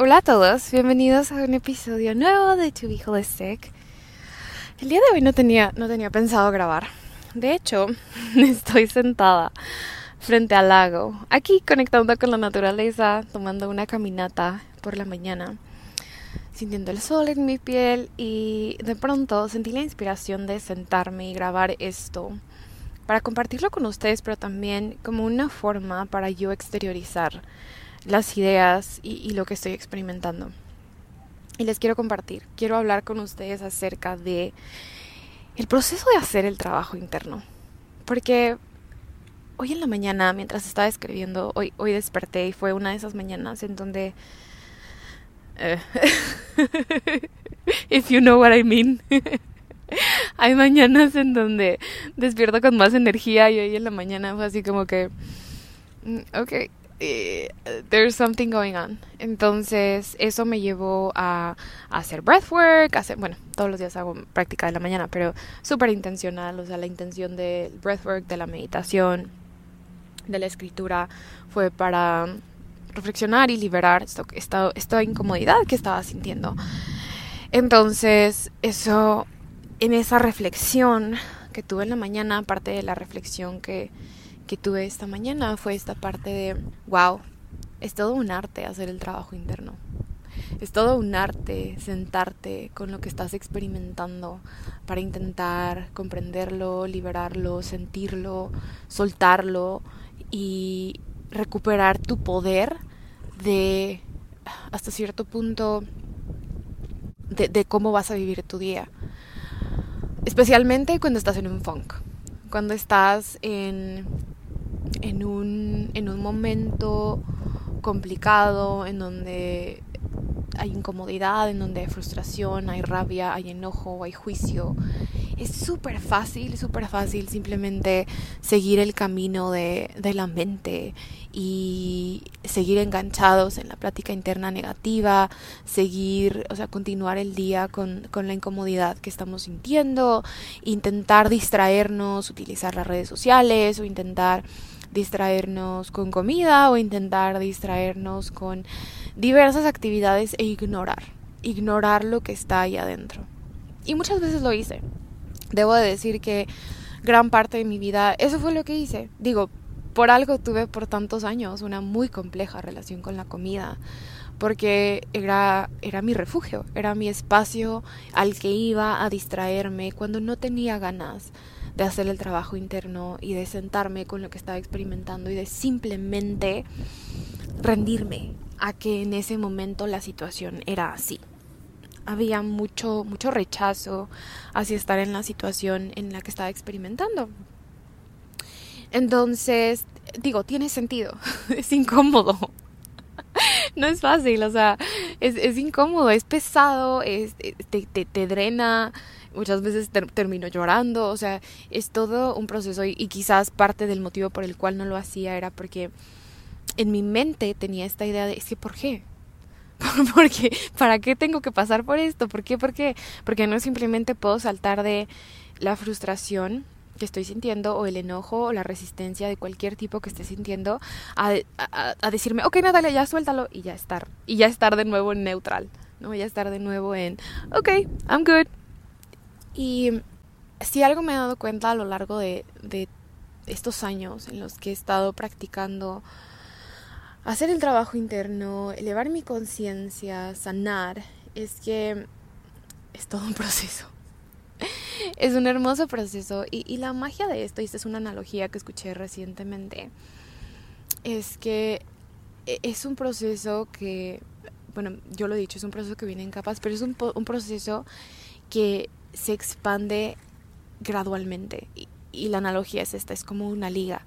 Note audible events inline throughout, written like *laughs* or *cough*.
Hola a todos, bienvenidos a un episodio nuevo de To Be Holistic. El día de hoy no tenía, no tenía pensado grabar. De hecho, *laughs* estoy sentada frente al lago, aquí conectando con la naturaleza, tomando una caminata por la mañana, sintiendo el sol en mi piel y de pronto sentí la inspiración de sentarme y grabar esto para compartirlo con ustedes, pero también como una forma para yo exteriorizar las ideas y, lo que estoy experimentando. Y les quiero compartir, quiero hablar con ustedes acerca de el proceso de hacer el trabajo interno. Porque hoy en la mañana, mientras estaba escribiendo, hoy, hoy desperté y fue una de esas mañanas en donde... Eh, *laughs* if you know what I mean. *laughs* Hay mañanas en donde despierto con más energía y hoy en la mañana fue así como que... Mm, ok, eh, there's something going on. Entonces, eso me llevó a, hacer breathwork, hacer, bueno, todos los días hago práctica de la mañana, pero súper intencional, o sea, la intención del breathwork, de la meditación, de la escritura, fue para reflexionar y liberar esta, esta incomodidad que estaba sintiendo. Entonces, eso, en esa reflexión que tuve en la mañana, aparte de la reflexión que que tuve esta mañana fue esta parte de, wow, es todo un arte hacer el trabajo interno. Es todo un arte sentarte con lo que estás experimentando para intentar comprenderlo, liberarlo, sentirlo, soltarlo y recuperar tu poder de hasta cierto punto de, de, cómo vas a vivir tu día. Especialmente cuando estás en un funk, cuando estás en en un, en un momento complicado, en donde hay incomodidad, en donde hay frustración, hay rabia, hay enojo, hay juicio. Es súper fácil, súper fácil simplemente seguir el camino de, de, la mente y seguir enganchados en la plática interna negativa, seguir, o sea, continuar el día con, con la incomodidad que estamos sintiendo, intentar distraernos, utilizar las redes sociales o intentar distraernos con comida o intentar distraernos con diversas actividades e ignorar, ignorar lo que está ahí adentro. Y muchas veces lo hice. Debo de decir que gran parte de mi vida, eso fue lo que hice. Digo, por algo tuve por tantos años una muy compleja relación con la comida, porque era, era mi refugio, era mi espacio al que iba a distraerme cuando no tenía ganas de hacer el trabajo interno y de sentarme con lo que estaba experimentando y de simplemente rendirme a que en ese momento la situación era así. Había mucho, mucho rechazo hacia estar en la situación en la que estaba experimentando. Entonces, digo, tiene sentido, *laughs* es incómodo. No es fácil, o sea, es, es incómodo, es pesado, es, te, te, te drena, muchas veces termino llorando, o sea, es todo un proceso y, quizás parte del motivo por el cual no lo hacía era porque en mi mente tenía esta idea de, es que, *laughs* ¿por qué? ¿para qué tengo que pasar por esto? ¿Por qué? ¿Por qué? Porque no simplemente puedo saltar de la frustración que estoy sintiendo o el enojo o la resistencia de cualquier tipo que esté sintiendo a, a, a decirme, ok, Natalia, ya suéltalo y ya estar. Y ya estar de nuevo en neutral, ¿no? Ya estar de nuevo en, ok, I'm good, y si algo me he dado cuenta a lo largo de, estos años en los que he estado practicando hacer el trabajo interno, elevar mi conciencia, sanar, es que es todo un proceso. *laughs* es un hermoso proceso y, y, la magia de esto, y esta es una analogía que escuché recientemente, es que e, es un proceso que, bueno, yo lo he dicho, es un proceso que viene en capas, pero es un, un proceso que se expande gradualmente. Y, la analogía es esta, es como una liga.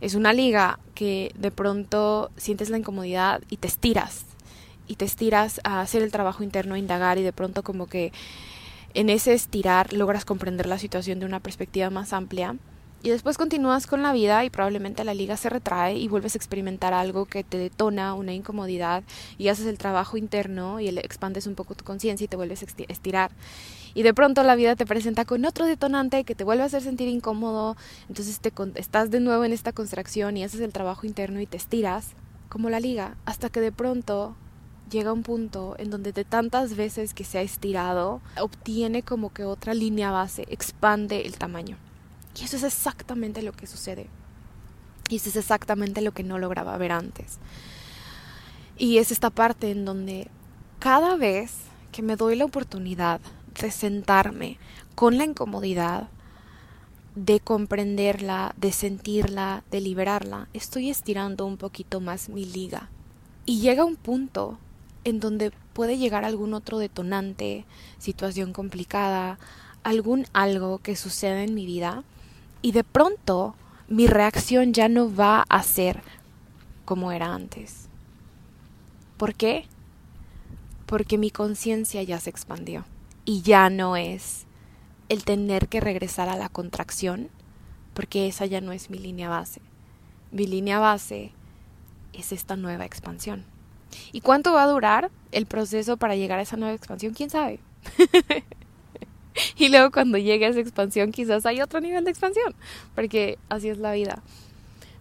Es una liga que de pronto sientes la incomodidad y te estiras. Y te estiras a hacer el trabajo interno, a indagar y de pronto como que en ese estirar logras comprender la situación de una perspectiva más amplia. Y después continúas con la vida y probablemente la liga se retrae y vuelves a experimentar algo que te detona una incomodidad y haces el trabajo interno y expandes un poco tu conciencia y te vuelves a estirar y de pronto la vida te presenta con otro detonante que te vuelve a hacer sentir incómodo, entonces te estás de nuevo en esta contracción y haces el trabajo interno y te estiras como la liga, hasta que de pronto llega un punto en donde de tantas veces que se ha estirado, obtiene como que otra línea base, expande el tamaño. Y eso es exactamente lo que sucede. Y eso es exactamente lo que no lograba ver antes. Y es esta parte en donde cada vez que me doy la oportunidad de sentarme con la incomodidad, de comprenderla, de sentirla, de liberarla, estoy estirando un poquito más mi liga. Y llega un punto en donde puede llegar algún otro detonante, situación complicada, algún algo que suceda en mi vida y de pronto mi reacción ya no va a ser como era antes. ¿Por qué? Porque mi conciencia ya se expandió y ya no es el tener que regresar a la contracción, porque esa ya no es mi línea base. Mi línea base es esta nueva expansión. ¿Y cuánto va a durar el proceso para llegar a esa nueva expansión? ¿Quién sabe? *laughs* *laughs* y luego cuando llegue a esa expansión quizás hay otro nivel de expansión, porque así es la vida.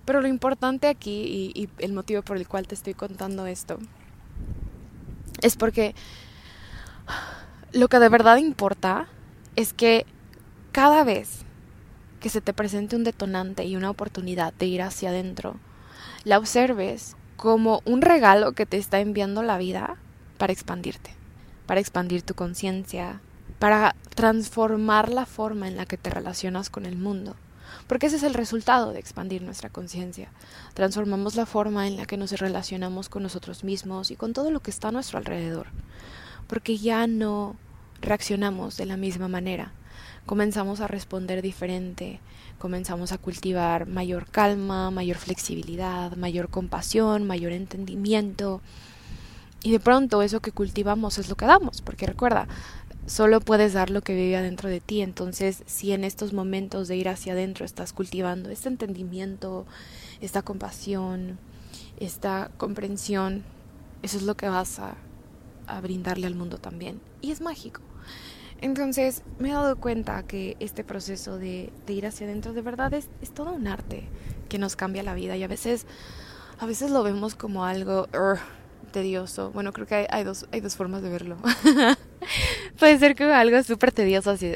Pero lo importante aquí y, y el motivo por el cual te estoy contando esto es porque lo que de verdad importa es que cada vez que se te presente un detonante y una oportunidad de ir hacia adentro, la observes como un regalo que te está enviando la vida para expandirte, para expandir tu conciencia, para transformar la forma en la que te relacionas con el mundo. Porque ese es el resultado de expandir nuestra conciencia. Transformamos la forma en la que nos relacionamos con nosotros mismos y con todo lo que está a nuestro alrededor. Porque ya no reaccionamos de la misma manera. Comenzamos a responder diferente, comenzamos a cultivar mayor calma, mayor flexibilidad, mayor compasión, mayor entendimiento. Y de pronto eso que cultivamos es lo que damos, porque recuerda, solo puedes dar lo que vive adentro de ti. Entonces, si en estos momentos de ir hacia adentro estás cultivando este entendimiento, esta compasión, esta comprensión, eso es lo que vas a, a brindarle al mundo también. Y es mágico. Entonces me he dado cuenta que este proceso de, ir hacia adentro de verdad es, todo un arte que nos cambia la vida y a veces, a veces lo vemos como algo tedioso. Bueno, creo que hay, dos, hay dos formas de verlo. *laughs* Puede ser que algo súper tedioso así,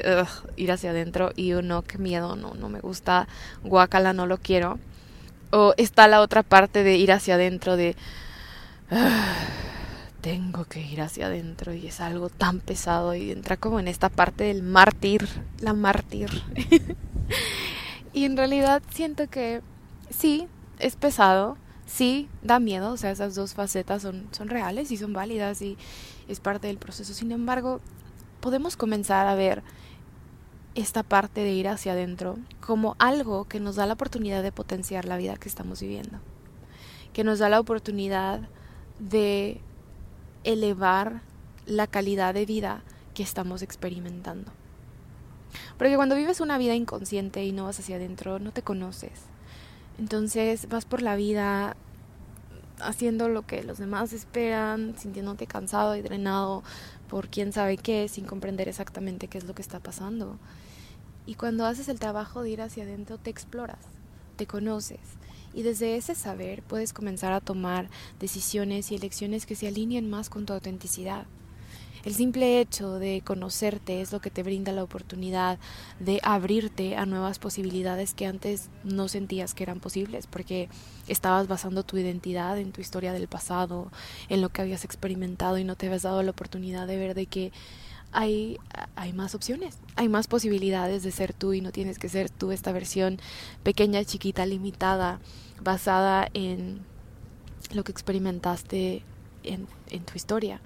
ir hacia adentro y uno, qué miedo, no, no me gusta, guacala, no lo quiero. O está la otra parte de ir hacia adentro de tengo que ir hacia adentro y es algo tan pesado y entra como en esta parte del mártir, la mártir. *laughs* y en realidad siento que sí, es pesado, sí, da miedo, o sea, esas dos facetas son, son reales y son válidas y es parte del proceso. Sin embargo, podemos comenzar a ver esta parte de ir hacia adentro como algo que nos da la oportunidad de potenciar la vida que estamos viviendo, que nos da la oportunidad de elevar la calidad de vida que estamos experimentando. Porque cuando vives una vida inconsciente y no vas hacia adentro, no te conoces. Entonces vas por la vida haciendo lo que los demás esperan, sintiéndote cansado y drenado por quién sabe qué, sin comprender exactamente qué es lo que está pasando. Y cuando haces el trabajo de ir hacia adentro, te exploras, te conoces y desde ese saber puedes comenzar a tomar decisiones y elecciones que se alineen más con tu autenticidad. El simple hecho de conocerte es lo que te brinda la oportunidad de abrirte a nuevas posibilidades que antes no sentías que eran posibles, porque estabas basando tu identidad en tu historia del pasado, en lo que habías experimentado y no te habías dado la oportunidad de ver de que hay, hay más opciones, hay más posibilidades de ser tú y no tienes que ser tú esta versión pequeña, chiquita, limitada, basada en lo que experimentaste en, en tu historia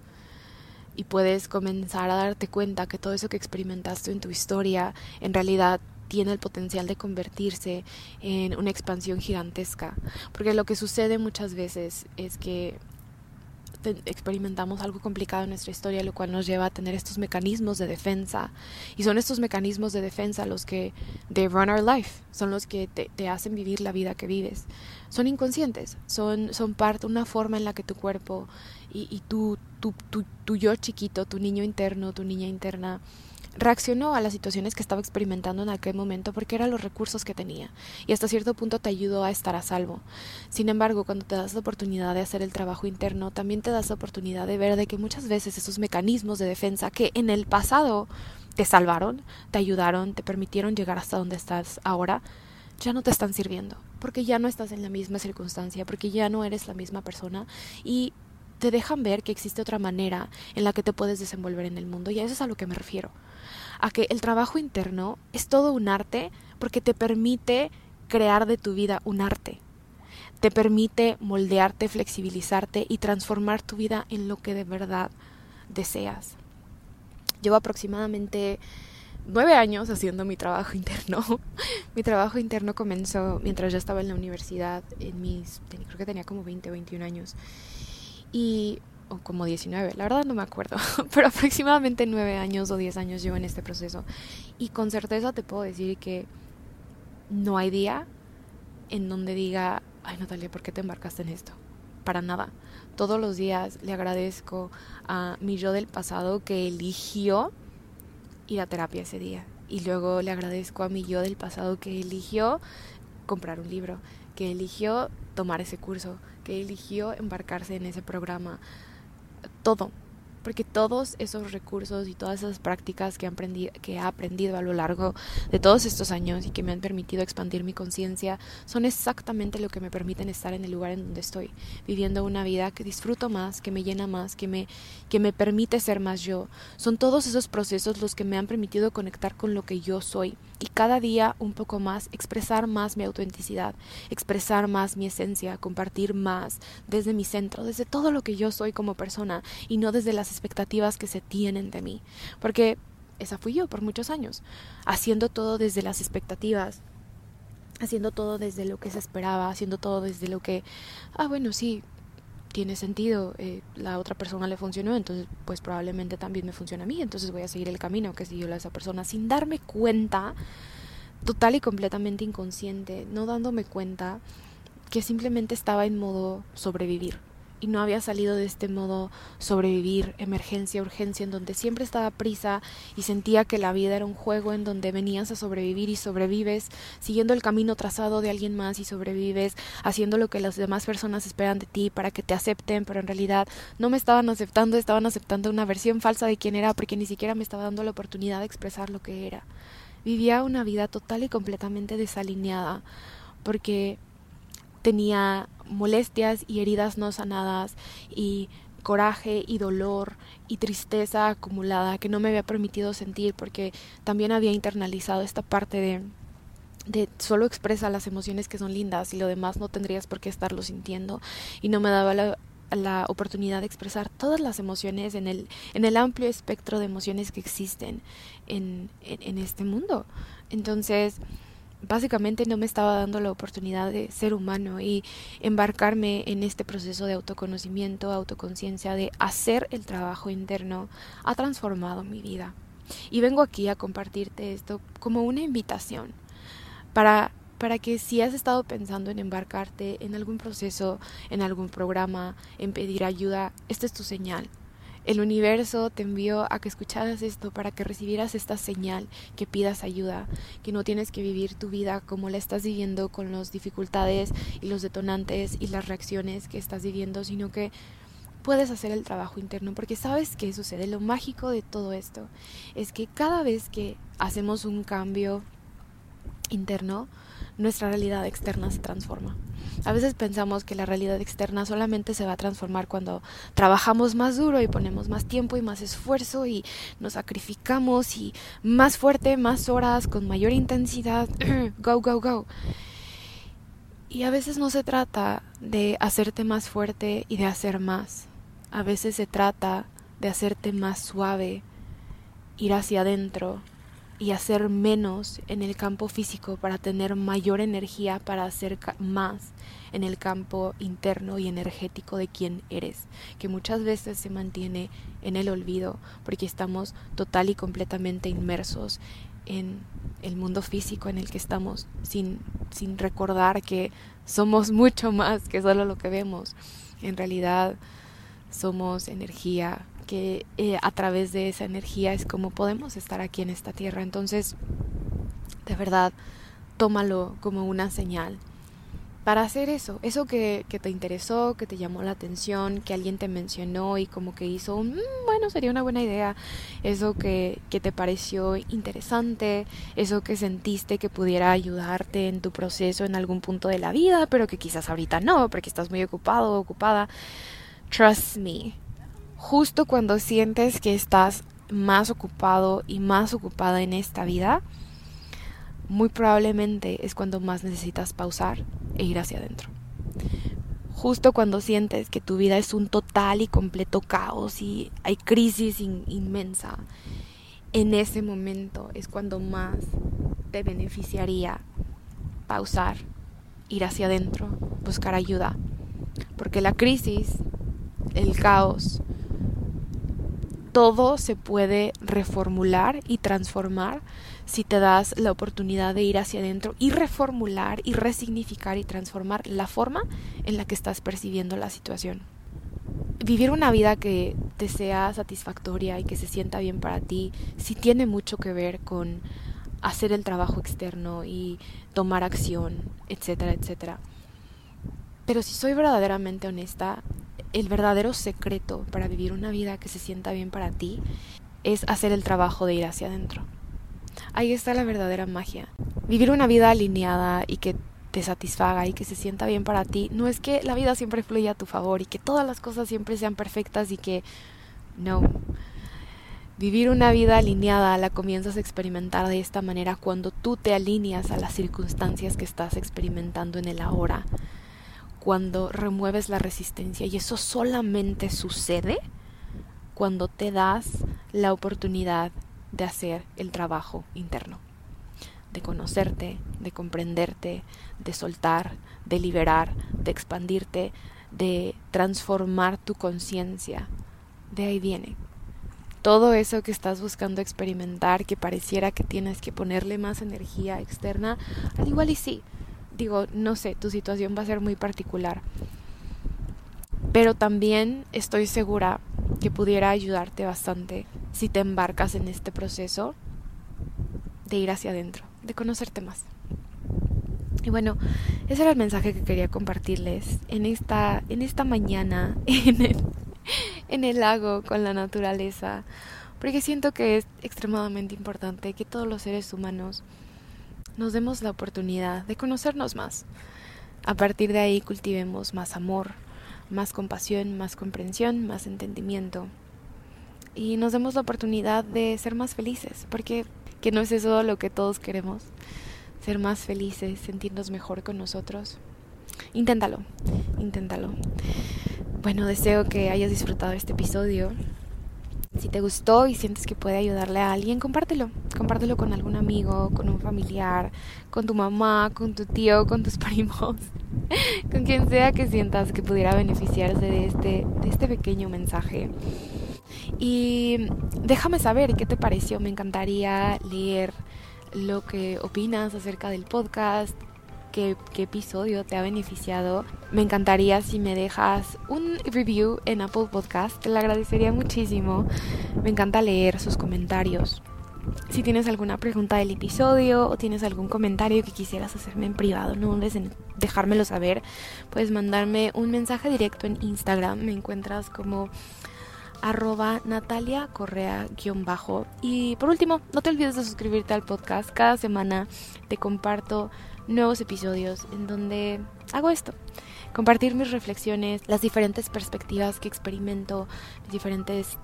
y puedes comenzar a darte cuenta que todo eso que experimentaste en tu historia en realidad tiene el potencial de convertirse en una expansión gigantesca. Porque lo que sucede muchas veces es que experimentamos algo complicado en nuestra historia, lo cual nos lleva a tener estos mecanismos de defensa. Y son estos mecanismos de defensa los que they run our life, son los que te, hacen vivir la vida que vives. Son inconscientes, son, son parte, una forma en la que tu cuerpo y, y tu, tu, tu, yo chiquito, tu niño interno, tu niña interna, reaccionó a las situaciones que estaba experimentando en aquel momento porque eran los recursos que tenía y hasta cierto punto te ayudó a estar a salvo. Sin embargo, cuando te das la oportunidad de hacer el trabajo interno, también te das la oportunidad de ver de que muchas veces esos mecanismos de defensa que en el pasado te salvaron, te ayudaron, te permitieron llegar hasta donde estás ahora, ya no te están sirviendo, porque ya no estás en la misma circunstancia, porque ya no eres la misma persona y te dejan ver que existe otra manera en la que te puedes desenvolver en el mundo y a eso es a lo que me refiero a que el trabajo interno es todo un arte porque te permite crear de tu vida un arte. Te permite moldearte, flexibilizarte y transformar tu vida en lo que de verdad deseas. Llevo aproximadamente nueve años haciendo mi trabajo *laughs* interno. mi trabajo interno comenzó mientras yo estaba en la universidad, en mis, creo que tenía como 20 o 21 años. Y o como 19, la verdad no me acuerdo, *laughs* pero aproximadamente 9 años o 10 años llevo en este proceso y con certeza te puedo decir que no hay día en donde diga, ay Natalia, ¿por qué te embarcaste en esto? Para nada. Todos los días le agradezco a mi yo del pasado que eligió ir a terapia ese día. Y luego le agradezco a mi yo del pasado que eligió comprar un libro, que eligió tomar ese curso, que eligió embarcarse en ese programa. Todo, porque todos esos recursos y todas esas prácticas que, aprendí, que he aprendido a lo largo de todos estos años y que me han permitido expandir mi conciencia son exactamente lo que me permiten estar en el lugar en donde estoy, viviendo una vida que disfruto más, que me llena más, que me, que me permite ser más yo. Son todos esos procesos los que me han permitido conectar con lo que yo soy y cada día un poco más expresar más mi autenticidad, expresar más mi esencia, compartir más desde mi centro, desde todo lo que yo soy como persona y no desde las expectativas que se tienen de mí, porque esa fui yo por muchos años, haciendo todo desde las expectativas, haciendo todo desde lo que se esperaba, haciendo todo desde lo que, ah, bueno, sí, tiene sentido, eh, la otra persona le funcionó, entonces pues probablemente también me funciona a mí, entonces voy a seguir el camino que siguió esa persona sin darme cuenta, total y completamente inconsciente, no dándome cuenta que simplemente estaba en modo sobrevivir y no había salido de este modo sobrevivir, emergencia, urgencia, en donde siempre estaba prisa y sentía que la vida era un juego en donde venías a sobrevivir y sobrevives, siguiendo el camino trazado de alguien más y sobrevives, haciendo lo que las demás personas esperan de ti para que te acepten, pero en realidad no me estaban aceptando, estaban aceptando una versión falsa de quién era porque ni siquiera me estaba dando la oportunidad de expresar lo que era. Vivía una vida total y completamente desalineada porque tenía molestias y heridas no sanadas y coraje y dolor y tristeza acumulada que no me había permitido sentir porque también había internalizado esta parte de de solo expresa las emociones que son lindas y lo demás no tendrías por qué estarlo sintiendo y no me daba la, la oportunidad de expresar todas las emociones en el, en el amplio espectro de emociones que existen en, en este mundo. Entonces, básicamente no me estaba dando la oportunidad de ser humano y embarcarme en este proceso de autoconocimiento, autoconciencia, de hacer el trabajo interno, ha transformado mi vida. Y vengo aquí a compartirte esto como una invitación para, para que si has estado pensando en embarcarte en algún proceso, en algún programa, en pedir ayuda, esta es tu señal el universo te envió a que escucharas esto para que recibieras esta señal, que pidas ayuda, que no tienes que vivir tu vida como la estás viviendo con las dificultades y los detonantes y las reacciones que estás viviendo, sino que puedes hacer el trabajo interno, porque sabes qué sucede. Lo mágico de todo esto es que cada vez que hacemos un cambio interno, nuestra realidad externa se transforma. A veces pensamos que la realidad externa solamente se va a transformar cuando trabajamos más duro y ponemos más tiempo y más esfuerzo y nos sacrificamos y más fuerte, más horas, con mayor intensidad. *clears throat* go, go, go. Y a veces no se trata de hacerte más fuerte y de hacer más. A veces se trata de hacerte más suave, ir hacia adentro y hacer menos en el campo físico para tener mayor energía para hacer más en el campo interno y energético de quien eres, que muchas veces se mantiene en el olvido porque estamos total y completamente inmersos en el mundo físico en el que estamos sin, sin recordar que somos mucho más que solo lo que vemos. En realidad somos energía, que eh, a través de esa energía es como podemos estar aquí en esta tierra. Entonces, de verdad, tómalo como una señal para hacer eso, eso que, te interesó, que te llamó la atención, que alguien te mencionó y como que hizo, mm, bueno, sería una buena idea, eso que, que te pareció interesante, eso que sentiste que pudiera ayudarte en tu proceso en algún punto de la vida, pero que quizás ahorita no, porque estás muy ocupado o ocupada. Trust me, justo cuando sientes que estás más ocupado y más ocupada en esta vida, muy probablemente es cuando más necesitas pausar e ir hacia adentro. Justo cuando sientes que tu vida es un total y completo caos y hay crisis inmensa, en ese momento es cuando más te beneficiaría pausar, ir hacia adentro, buscar ayuda. Porque la crisis, el caos, todo se puede reformular y transformar si te das la oportunidad de ir hacia adentro y reformular y resignificar y transformar la forma en la que estás percibiendo la situación. Vivir una vida que te sea satisfactoria y que se sienta bien para ti, sí tiene mucho que ver con hacer el trabajo externo y tomar acción, etcétera, etcétera. Pero si soy verdaderamente honesta, el verdadero secreto para vivir una vida que se sienta bien para ti es hacer el trabajo de ir hacia adentro. Ahí está la verdadera magia. Vivir una vida alineada y que te satisfaga y que se sienta bien para ti, no es que la vida siempre fluya a tu favor y que todas las cosas siempre sean perfectas y que no. Vivir una vida alineada la comienzas a experimentar de esta manera cuando tú te alineas a las circunstancias que estás experimentando en el ahora cuando remueves la resistencia y eso solamente sucede cuando te das la oportunidad de hacer el trabajo interno, de conocerte, de comprenderte, de soltar, de liberar, de expandirte, de transformar tu conciencia. De ahí viene. Todo eso que estás buscando experimentar, que pareciera que tienes que ponerle más energía externa, al igual y sí, digo, no sé, tu situación va a ser muy particular. Pero también estoy segura que pudiera ayudarte bastante si te embarcas en este proceso de ir hacia adentro, de conocerte más. Y bueno, ese era el mensaje que quería compartirles en esta, en esta mañana *laughs* en el, en el lago con la naturaleza, porque siento que es extremadamente importante que todos los seres humanos nos demos la oportunidad de conocernos más. A partir de ahí cultivemos más amor, más compasión, más comprensión, más entendimiento. Y nos demos la oportunidad de ser más felices, porque que no es eso lo que todos queremos. Ser más felices, sentirnos mejor con nosotros. Inténtalo, inténtalo. Bueno, deseo que hayas disfrutado este episodio. Si te gustó y sientes que puede ayudarle a alguien, compártelo. Compártelo con algún amigo, con un familiar, con tu mamá, con tu tío, con tus *laughs* primos, con quien sea que sientas que pudiera beneficiarse de este, de este pequeño mensaje. Y déjame saber qué te pareció. Me encantaría leer lo que opinas acerca del podcast, qué, episodio te ha beneficiado. Me encantaría si me dejas un review en Apple Podcast, te lo agradecería muchísimo. Me encanta leer sus comentarios. Si tienes alguna pregunta del episodio o tienes algún comentario que quisieras hacerme en privado, no dudes en dejármelo saber. Puedes mandarme un mensaje directo en Instagram. Me encuentras como arroba Natalia Correa bajo. Y por último, no te olvides de suscribirte al podcast. Cada semana te comparto nuevos episodios en donde hago esto. Compartir mis reflexiones, las diferentes perspectivas que experimento, diferentes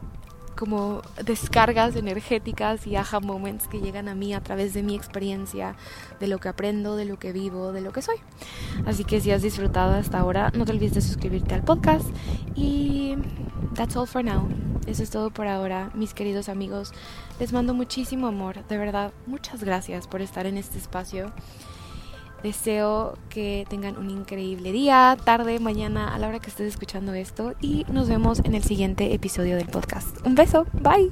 como descargas energéticas y aha moments que llegan a mí a través de mi experiencia, de lo que aprendo, de lo que vivo, de lo que soy. Así que si has disfrutado hasta ahora, no te olvides de suscribirte al podcast y that's all for now. Eso es todo por ahora, mis queridos amigos. Les mando muchísimo amor, de verdad, muchas gracias por estar en este espacio. Deseo que tengan un increíble día, tarde, mañana, a la hora que estés escuchando esto y nos vemos en el siguiente episodio del podcast. Un beso, bye.